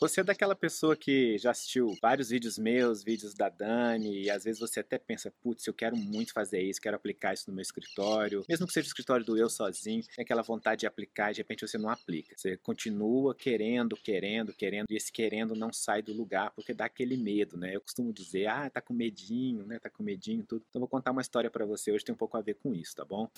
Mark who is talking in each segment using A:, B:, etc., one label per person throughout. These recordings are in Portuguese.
A: Você é daquela pessoa que já assistiu vários vídeos meus, vídeos da Dani, e às vezes você até pensa, putz, eu quero muito fazer isso, quero aplicar isso no meu escritório, mesmo que seja o escritório do eu sozinho, tem aquela vontade de aplicar e de repente você não aplica. Você continua querendo, querendo, querendo, e esse querendo não sai do lugar, porque dá aquele medo, né? Eu costumo dizer, ah, tá com medinho, né? Tá com medinho, tudo. Então vou contar uma história para você hoje, tem um pouco a ver com isso, tá bom?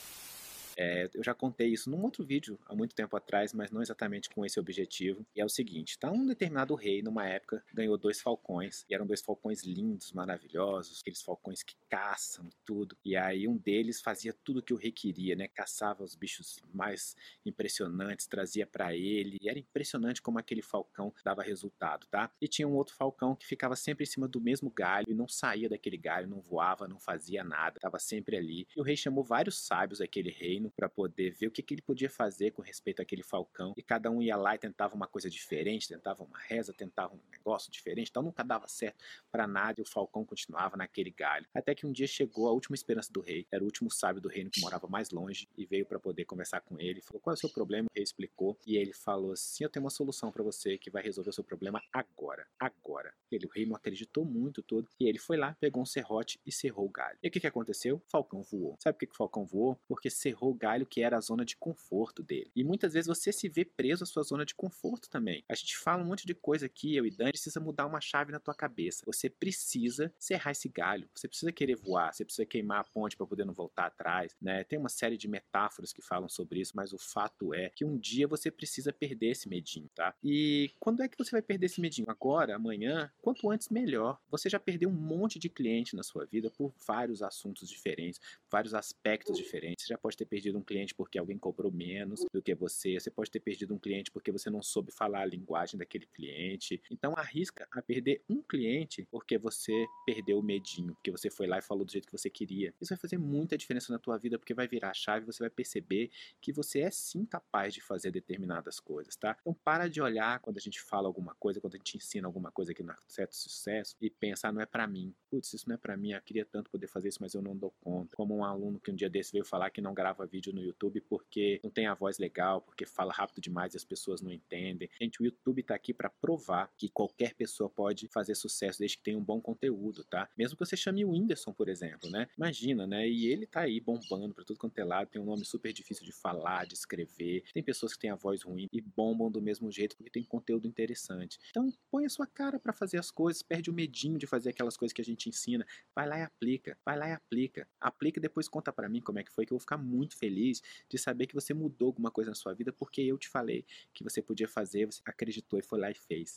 A: É, eu já contei isso num outro vídeo há muito tempo atrás, mas não exatamente com esse objetivo. E é o seguinte: tá um determinado rei, numa época, ganhou dois falcões, e eram dois falcões lindos, maravilhosos, aqueles falcões que caçam tudo. E aí um deles fazia tudo que o rei queria, né? Caçava os bichos mais impressionantes, trazia para ele, e era impressionante como aquele falcão dava resultado, tá? E tinha um outro falcão que ficava sempre em cima do mesmo galho e não saía daquele galho, não voava, não fazia nada, estava sempre ali. E o rei chamou vários sábios daquele reino para poder ver o que, que ele podia fazer com respeito àquele falcão. E cada um ia lá e tentava uma coisa diferente, tentava uma reza, tentava um negócio diferente, então nunca dava certo para nada e o falcão continuava naquele galho. Até que um dia chegou a última esperança do rei, era o último sábio do reino que morava mais longe e veio para poder conversar com ele. Falou: Qual é o seu problema? O rei explicou e ele falou assim: Eu tenho uma solução para você que vai resolver o seu problema agora. Agora. Ele, o rei não acreditou muito tudo e ele foi lá, pegou um serrote e serrou o galho. E o que, que aconteceu? O falcão voou. Sabe por que, que o falcão voou? Porque serrou galho que era a zona de conforto dele. E muitas vezes você se vê preso à sua zona de conforto também. A gente fala um monte de coisa aqui, eu e Dani, precisa mudar uma chave na tua cabeça. Você precisa serrar esse galho, você precisa querer voar, você precisa queimar a ponte para poder não voltar atrás, né? Tem uma série de metáforas que falam sobre isso, mas o fato é que um dia você precisa perder esse medinho, tá? E quando é que você vai perder esse medinho? Agora, amanhã, quanto antes melhor. Você já perdeu um monte de cliente na sua vida por vários assuntos diferentes, vários aspectos diferentes. Você já pode ter perdido um cliente porque alguém cobrou menos do que você. Você pode ter perdido um cliente porque você não soube falar a linguagem daquele cliente. Então arrisca a perder um cliente porque você perdeu o medinho, porque você foi lá e falou do jeito que você queria. Isso vai fazer muita diferença na tua vida porque vai virar a chave, você vai perceber que você é sim capaz de fazer determinadas coisas, tá? Então para de olhar quando a gente fala alguma coisa, quando a gente ensina alguma coisa aqui no certo sucesso e pensar ah, não é para mim. Putz, isso não é para mim, eu queria tanto poder fazer isso, mas eu não dou conta. Como um aluno que um dia desse veio falar que não grava vídeo no YouTube porque não tem a voz legal, porque fala rápido demais e as pessoas não entendem. Gente, o YouTube tá aqui para provar que qualquer pessoa pode fazer sucesso desde que tenha um bom conteúdo, tá? Mesmo que você chame o Whindersson, por exemplo, né? Imagina, né? E ele tá aí bombando para tudo quanto é lado, tem um nome super difícil de falar, de escrever. Tem pessoas que têm a voz ruim e bombam do mesmo jeito porque tem conteúdo interessante. Então, põe a sua cara para fazer as coisas, perde o medinho de fazer aquelas coisas que a gente ensina. Vai lá e aplica, vai lá e aplica. Aplica e depois conta para mim como é que foi que eu vou ficar muito feliz de saber que você mudou alguma coisa na sua vida porque eu te falei que você podia fazer, você acreditou e foi lá e fez.